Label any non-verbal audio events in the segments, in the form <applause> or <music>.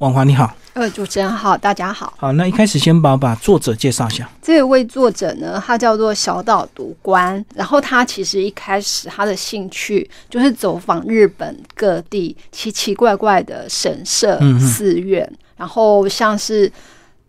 王华你好，呃主持人好，大家好。好，那一开始先把把作者介绍一下。这位作者呢，他叫做小岛独观，然后他其实一开始他的兴趣就是走访日本各地奇奇怪怪的神社、寺院，然后像是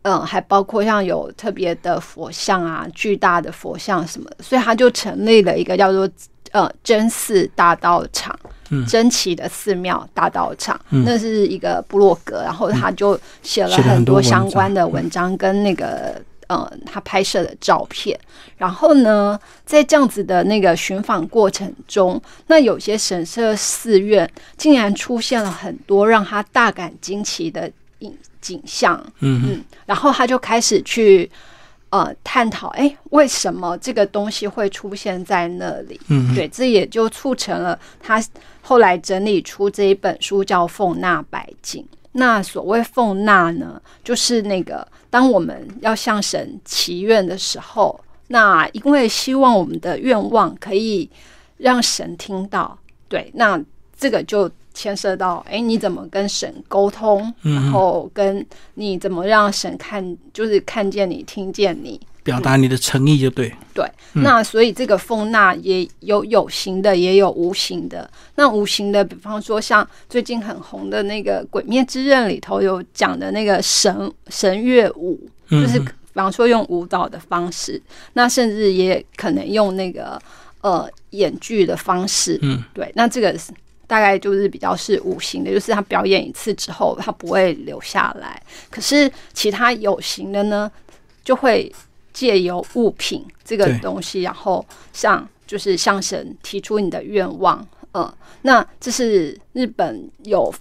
嗯，还包括像有特别的佛像啊、巨大的佛像什么的，所以他就成立了一个叫做呃真寺大道场。珍奇的寺庙大道场，那是一个部落格，然后他就写了很多相关的文章跟那个呃他拍摄的照片。然后呢，在这样子的那个寻访过程中，那有些神社寺院竟然出现了很多让他大感惊奇的景景象。嗯嗯，然后他就开始去。呃，探讨哎，为什么这个东西会出现在那里？嗯，对，这也就促成了他后来整理出这一本书，叫《奉纳百景》。那所谓奉纳呢，就是那个当我们要向神祈愿的时候，那因为希望我们的愿望可以让神听到，对，那这个就。牵涉到，哎，你怎么跟神沟通？然后跟你怎么让神看，就是看见你、听见你，表达你的诚意就对。对，那所以这个风纳也有有形的，也有无形的。那无形的，比方说像最近很红的那个《鬼灭之刃》里头有讲的那个神神乐舞，就是比方说用舞蹈的方式，那甚至也可能用那个呃演剧的方式。嗯，对，那这个是。大概就是比较是无形的，就是他表演一次之后，他不会留下来。可是其他有形的呢，就会借由物品这个东西，然后向就是向神提出你的愿望。嗯，那这是日本有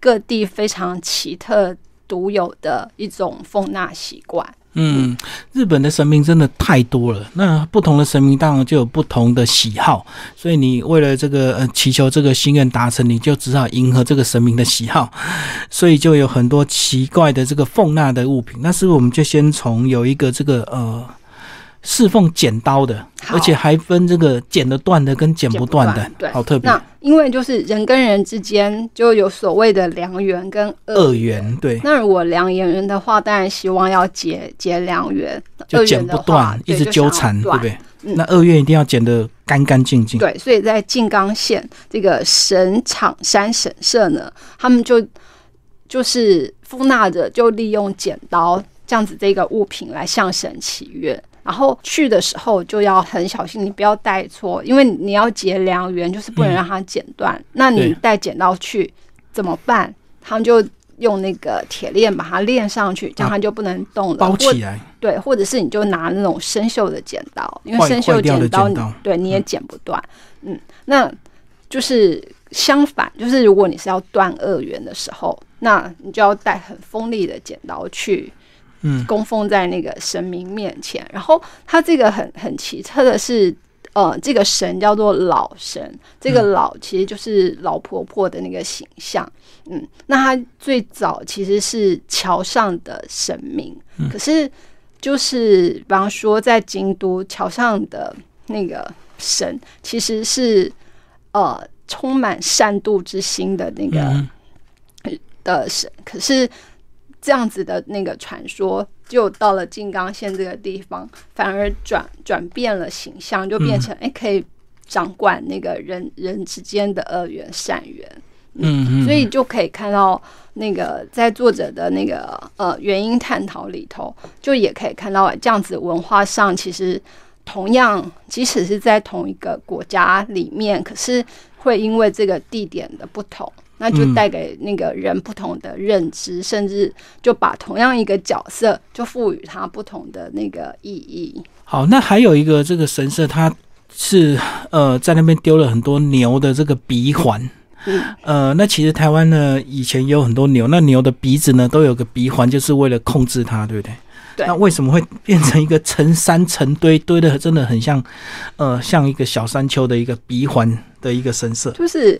各地非常奇特独有的一种奉纳习惯。嗯，日本的神明真的太多了。那不同的神明当然就有不同的喜好，所以你为了这个呃祈求这个心愿达成，你就只好迎合这个神明的喜好，<laughs> 所以就有很多奇怪的这个奉纳的物品。那是不是我们就先从有一个这个呃。侍奉剪刀的，而且还分这个剪得断的跟剪不断的，对，好特别。那因为就是人跟人之间就有所谓的良缘跟恶缘，对。那如果良缘的话，当然希望要结结良缘，就剪不断，一直纠缠，对不对？那恶缘一定要剪得干干净净。对，所以在静冈县这个神场山神社呢，他们就就是付纳着，就利用剪刀这样子这个物品来向神祈愿。然后去的时候就要很小心，你不要带错，因为你要结良缘，就是不能让它剪断。那你带剪刀去怎么办？他们就用那个铁链把它链上去，这样它就不能动了。包起来。对，或者是你就拿那种生锈的剪刀，因为生锈剪刀，对你也剪不断。嗯，那就是相反，就是如果你是要断二元的时候，那你就要带很锋利的剪刀去。嗯，供奉在那个神明面前，然后他这个很很奇特的是，呃，这个神叫做老神，这个老其实就是老婆婆的那个形象。嗯，那他最早其实是桥上的神明，可是就是比方说在京都桥上的那个神，其实是呃充满善妒之心的那个的神，可是。这样子的那个传说，就到了静冈县这个地方，反而转转变了形象，就变成哎，可以掌管那个人人之间的恶缘善缘。嗯，所以就可以看到那个在作者的那个呃原因探讨里头，就也可以看到这样子文化上，其实同样，即使是在同一个国家里面，可是会因为这个地点的不同。那就带给那个人不同的认知，甚至就把同样一个角色，就赋予他不同的那个意义。好，那还有一个这个神社，它是呃在那边丢了很多牛的这个鼻环。嗯，呃，那其实台湾呢以前也有很多牛，那牛的鼻子呢都有个鼻环，就是为了控制它，对不对？那为什么会变成一个成山成堆堆的，真的很像，呃，像一个小山丘的一个鼻环的一个神社？就是，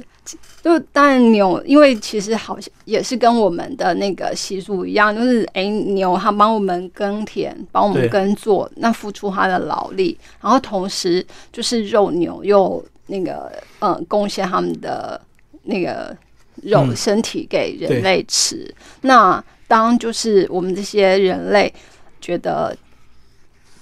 就当然牛，因为其实好像也是跟我们的那个习俗一样，就是哎，牛它帮我们耕田，帮我们耕作，那付出它的劳力，然后同时就是肉牛又那个，嗯，贡献他们的那个。肉身体给人类吃。那当就是我们这些人类觉得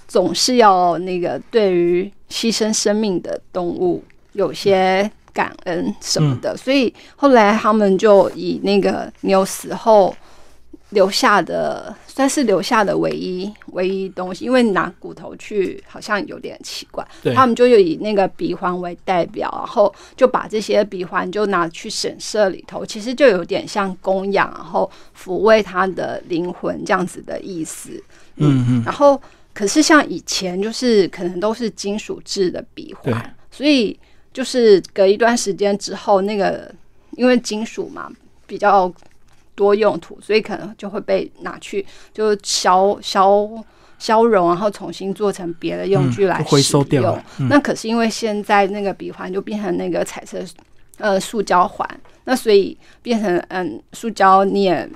总是要那个对于牺牲生命的动物有些感恩什么的，所以后来他们就以那个牛死后。留下的算是留下的唯一唯一东西，因为拿骨头去好像有点奇怪。他们就以那个鼻环为代表，然后就把这些鼻环就拿去神社里头，其实就有点像供养，然后抚慰他的灵魂这样子的意思。嗯嗯。然后，可是像以前就是可能都是金属制的鼻环，所以就是隔一段时间之后，那个因为金属嘛比较。多用途，所以可能就会被拿去就消消消融，然后重新做成别的用具来回收掉。那可是因为现在那个笔环就变成那个彩色呃塑胶环，那所以变成嗯塑胶你也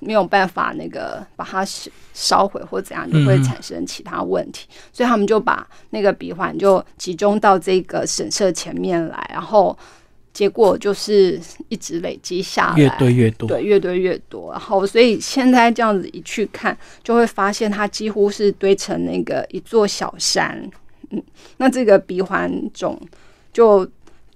没有办法那个把它烧毁或怎样，就会产生其他问题。所以他们就把那个鼻环就集中到这个神社前面来，然后。结果就是一直累积下来，越堆越多，对，越堆越多。然后，所以现在这样子一去看，就会发现它几乎是堆成那个一座小山。嗯，那这个鼻环种，就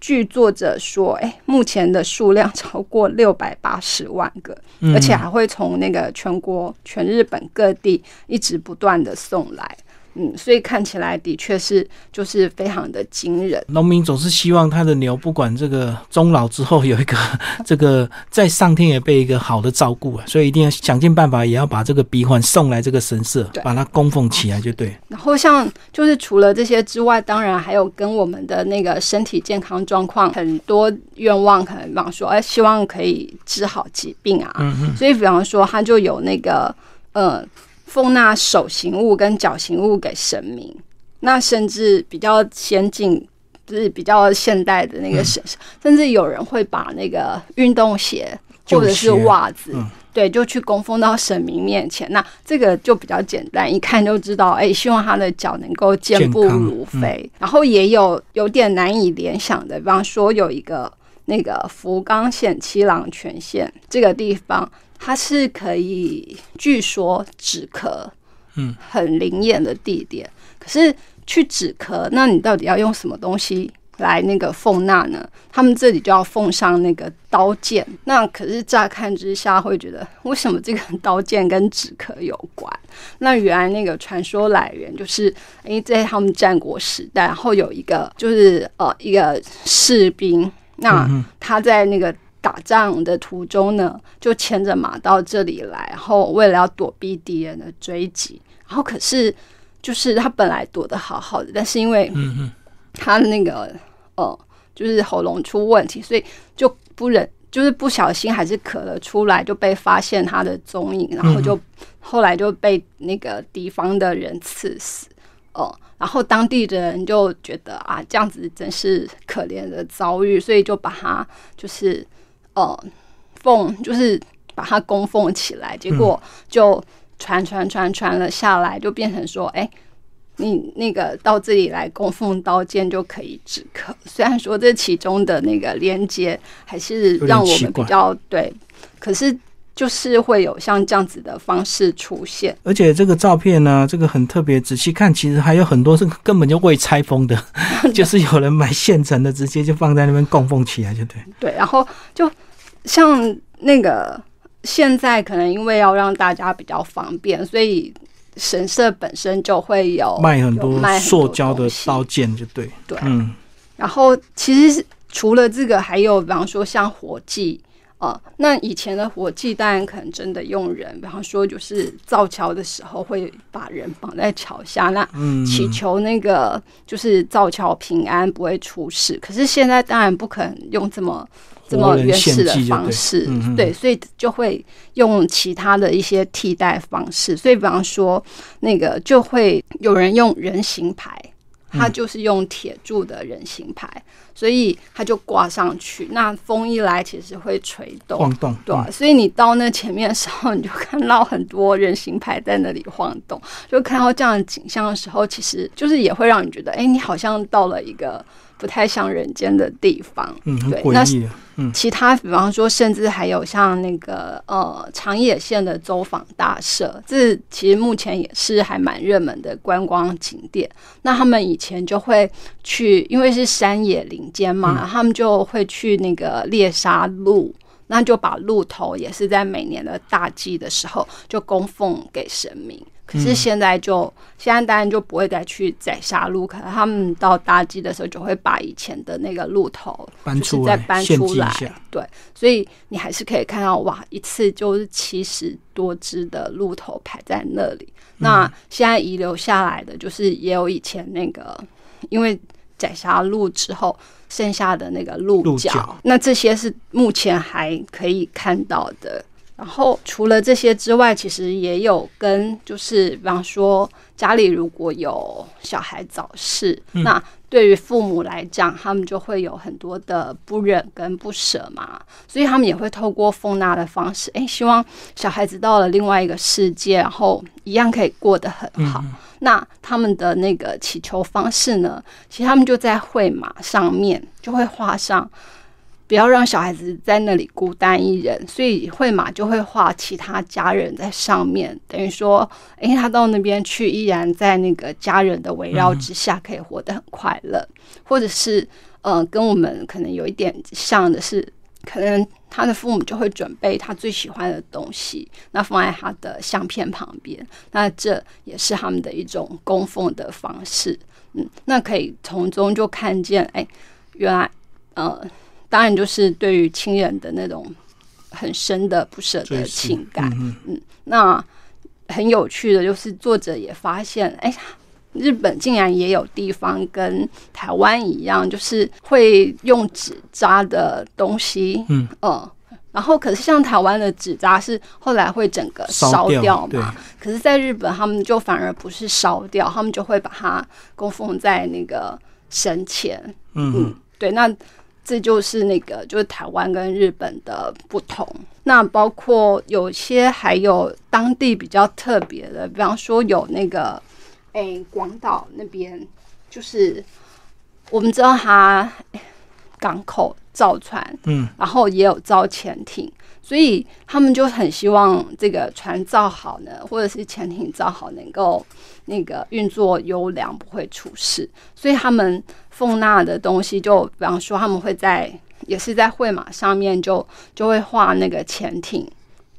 据作者说，哎，目前的数量超过六百八十万个，而且还会从那个全国、全日本各地一直不断的送来。嗯，所以看起来的确是就是非常的惊人。农民总是希望他的牛不管这个终老之后有一个 <laughs> 这个在上天也被一个好的照顾啊，所以一定要想尽办法也要把这个鼻环送来这个神社，把它供奉起来就对。然后像就是除了这些之外，当然还有跟我们的那个身体健康状况很多愿望，可能比方说哎希望可以治好疾病啊，所以比方说他就有那个呃。奉纳手形物跟脚形物给神明，那甚至比较先进，就是比较现代的那个神，甚至有人会把那个运动鞋或者是袜子，对，就去供奉到神明面前。那这个就比较简单，一看就知道，哎，希望他的脚能够健步如飞。然后也有有点难以联想的，比方说有一个那个福冈县七郎泉县这个地方。它是可以，据说止咳，嗯，很灵验的地点。可是去止咳，那你到底要用什么东西来那个奉纳呢？他们这里就要奉上那个刀剑。那可是乍看之下会觉得，为什么这个刀剑跟止咳有关？那原来那个传说来源就是，因为在他们战国时代，然后有一个就是呃一个士兵，那他在那个。打仗的途中呢，就牵着马到这里来，然后为了要躲避敌人的追击，然后可是就是他本来躲得好好的，但是因为他那个呃，就是喉咙出问题，所以就不忍，就是不小心还是咳了出来，就被发现他的踪影，然后就后来就被那个敌方的人刺死。哦，然后当地的人就觉得啊，这样子真是可怜的遭遇，所以就把他就是。呃，奉就是把它供奉起来，结果就传传传传了下来，就变成说，哎，你那个到这里来供奉刀剑就可以止咳。虽然说这其中的那个连接还是让我们比较对，可是。就是会有像这样子的方式出现，而且这个照片呢，这个很特别，仔细看其实还有很多是根本就未拆封的，<laughs> 就是有人买现成的，直接就放在那边供奉起来，就对。对，然后就像那个现在可能因为要让大家比较方便，所以神社本身就会有卖很多塑胶的刀剑，就对。对，嗯。然后其实除了这个，还有比方说像火祭。哦，那以前的火祭当然可能真的用人，比方说就是造桥的时候会把人绑在桥下，那祈求那个就是造桥平安不会出事。可是现在当然不可能用这么这么原始的方式，对，所以就会用其他的一些替代方式。所以比方说那个就会有人用人形牌。他就是用铁铸的人形牌，所以它就挂上去。那风一来，其实会吹动、晃动，对。所以你到那前面的时候，你就看到很多人形牌在那里晃动。就看到这样的景象的时候，其实就是也会让你觉得，哎，你好像到了一个不太像人间的地方。嗯，对，那嗯，其他比方说，甚至还有像那个呃长野县的走访大社，这其实目前也是还蛮热门的观光景点。那他们以前就会去，因为是山野林间嘛，他们就会去那个猎杀鹿。那就把鹿头也是在每年的大祭的时候就供奉给神明。可是现在就现在当然就不会再去宰杀鹿，可能他们到大祭的时候就会把以前的那个鹿头搬出来，再搬出来。对，所以你还是可以看到哇，一次就是七十多只的鹿头排在那里。那现在遗留下来的就是也有以前那个，因为宰杀鹿之后。剩下的那个鹿角，那这些是目前还可以看到的。然后除了这些之外，其实也有跟就是，比方说家里如果有小孩早逝，那对于父母来讲，他们就会有很多的不忍跟不舍嘛，所以他们也会透过奉纳的方式，哎，希望小孩子到了另外一个世界，然后一样可以过得很好。那他们的那个祈求方式呢？其实他们就在绘马上面就会画上，不要让小孩子在那里孤单一人，所以会马就会画其他家人在上面，等于说，诶，他到那边去，依然在那个家人的围绕之下，可以活得很快乐，或者是，呃，跟我们可能有一点像的是。可能他的父母就会准备他最喜欢的东西，那放在他的相片旁边，那这也是他们的一种供奉的方式。嗯，那可以从中就看见，哎，原来，呃，当然就是对于亲人的那种很深的不舍的情感。嗯，那很有趣的就是作者也发现，哎。日本竟然也有地方跟台湾一样，就是会用纸扎的东西，嗯，然后可是像台湾的纸扎是后来会整个烧掉嘛，可是在日本他们就反而不是烧掉，他们就会把它供奉在那个神前，嗯，对，那这就是那个就是台湾跟日本的不同，那包括有些还有当地比较特别的，比方说有那个。哎，广岛那边就是我们知道它港口造船，嗯，然后也有造潜艇，所以他们就很希望这个船造好呢，或者是潜艇造好，能够那个运作优良，不会出事。所以他们奉纳的东西，就比方说他们会在也是在会马上面就就会画那个潜艇，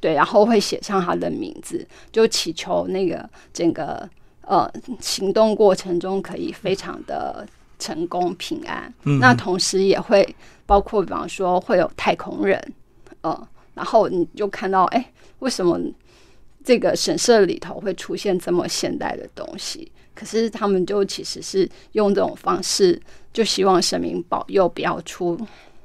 对，然后会写上他的名字，就祈求那个整个。呃，行动过程中可以非常的成功平安。那同时也会包括，比方说会有太空人，呃，然后你就看到，哎，为什么这个神社里头会出现这么现代的东西？可是他们就其实是用这种方式，就希望神明保佑不要出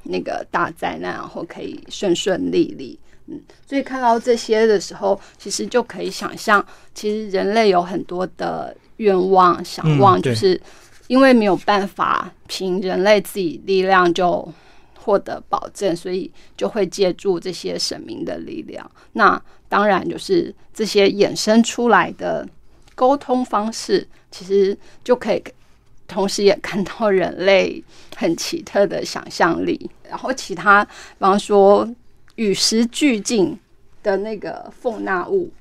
那个大灾难，然后可以顺顺利利。嗯，所以看到这些的时候，其实就可以想象，其实人类有很多的愿望、想望，就是因为没有办法凭人类自己力量就获得保证，所以就会借助这些神明的力量。那当然就是这些衍生出来的沟通方式，其实就可以同时也看到人类很奇特的想象力。然后其他，比方说。与时俱进的那个奉纳物，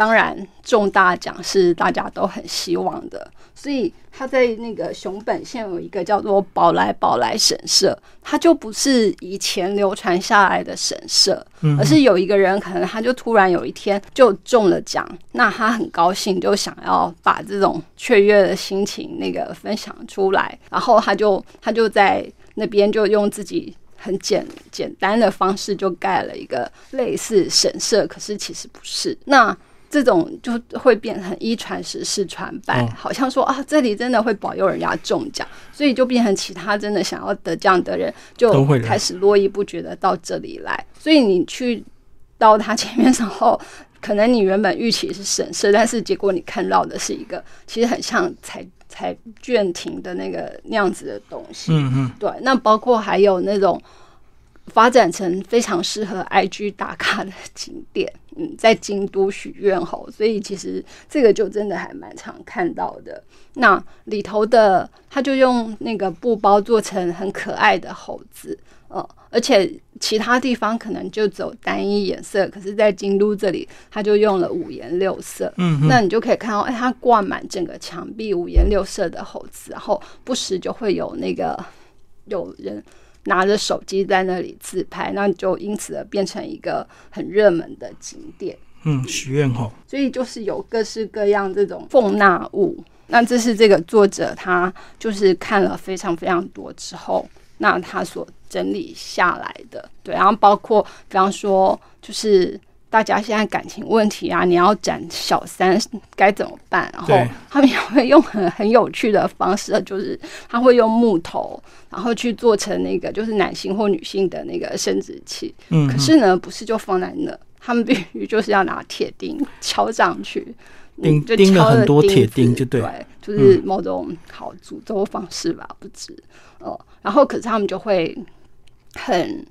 当然中大奖是大家都很希望的，所以他在那个熊本县有一个叫做宝来宝来神社，它就不是以前流传下来的神社，而是有一个人可能他就突然有一天就中了奖，那他很高兴，就想要把这种雀跃的心情那个分享出来，然后他就他就在那边就用自己。很简简单的方式就盖了一个类似神社，可是其实不是。那这种就会变成一传十，十传百，好像说啊，这里真的会保佑人家中奖，所以就变成其他真的想要得奖的人就开始络绎不绝的到这里来。所以你去到他前面时候，可能你原本预期是神社，但是结果你看到的是一个其实很像才。才卷亭的那个那样子的东西，嗯嗯，对，那包括还有那种发展成非常适合 IG 打卡的景点。嗯，在京都许愿猴，所以其实这个就真的还蛮常看到的。那里头的，他就用那个布包做成很可爱的猴子，呃，而且其他地方可能就走单一颜色，可是在京都这里，他就用了五颜六色。嗯，那你就可以看到，哎，它挂满整个墙壁五颜六色的猴子，然后不时就会有那个有人。拿着手机在那里自拍，那就因此而变成一个很热门的景点。嗯，许愿吼，所以就是有各式各样这种奉纳物。那这是这个作者他就是看了非常非常多之后，那他所整理下来的。对，然后包括比方说就是。大家现在感情问题啊，你要斩小三该怎么办？然后他们也会用很很有趣的方式，就是他会用木头，然后去做成那个就是男性或女性的那个生殖器。嗯，可是呢，不是就放在那，他们必须就是要拿铁钉敲上去，钉钉了很多铁钉，就对，就是某种好诅咒方式吧，不止哦。然后可是他们就会很。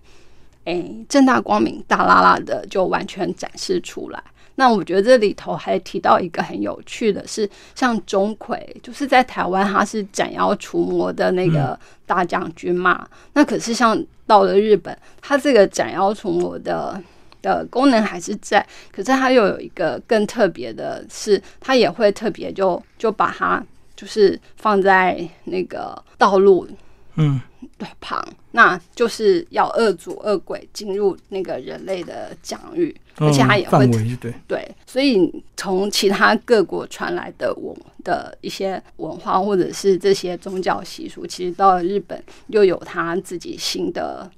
哎，正大光明、大啦啦的就完全展示出来。那我觉得这里头还提到一个很有趣的是，像钟馗，就是在台湾他是斩妖除魔的那个大将军嘛。那可是像到了日本，他这个斩妖除魔的的功能还是在，可是他又有一个更特别的是，他也会特别就就把它就是放在那个道路。嗯，对，旁那就是要恶主恶鬼进入那个人类的疆域，而且它也会对对，所以从其他各国传来的文的一些文化或者是这些宗教习俗，其实到了日本又有他自己新的。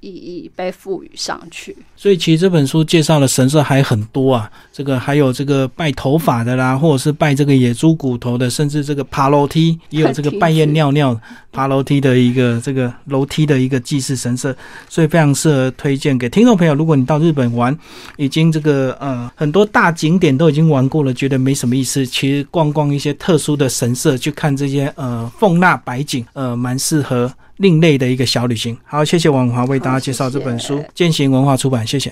意义被赋予上去，所以其实这本书介绍的神社还很多啊。这个还有这个拜头发的啦，或者是拜这个野猪骨头的，甚至这个爬楼梯也有这个半夜尿尿爬楼梯的一个这个楼梯的一个祭祀神社，所以非常适合推荐给听众朋友。如果你到日本玩，已经这个呃很多大景点都已经玩过了，觉得没什么意思，其实逛逛一些特殊的神社，去看这些呃奉纳白景，呃蛮适合。另类的一个小旅行。好，谢谢王华为大家介绍这本书，践行文化出版，谢谢。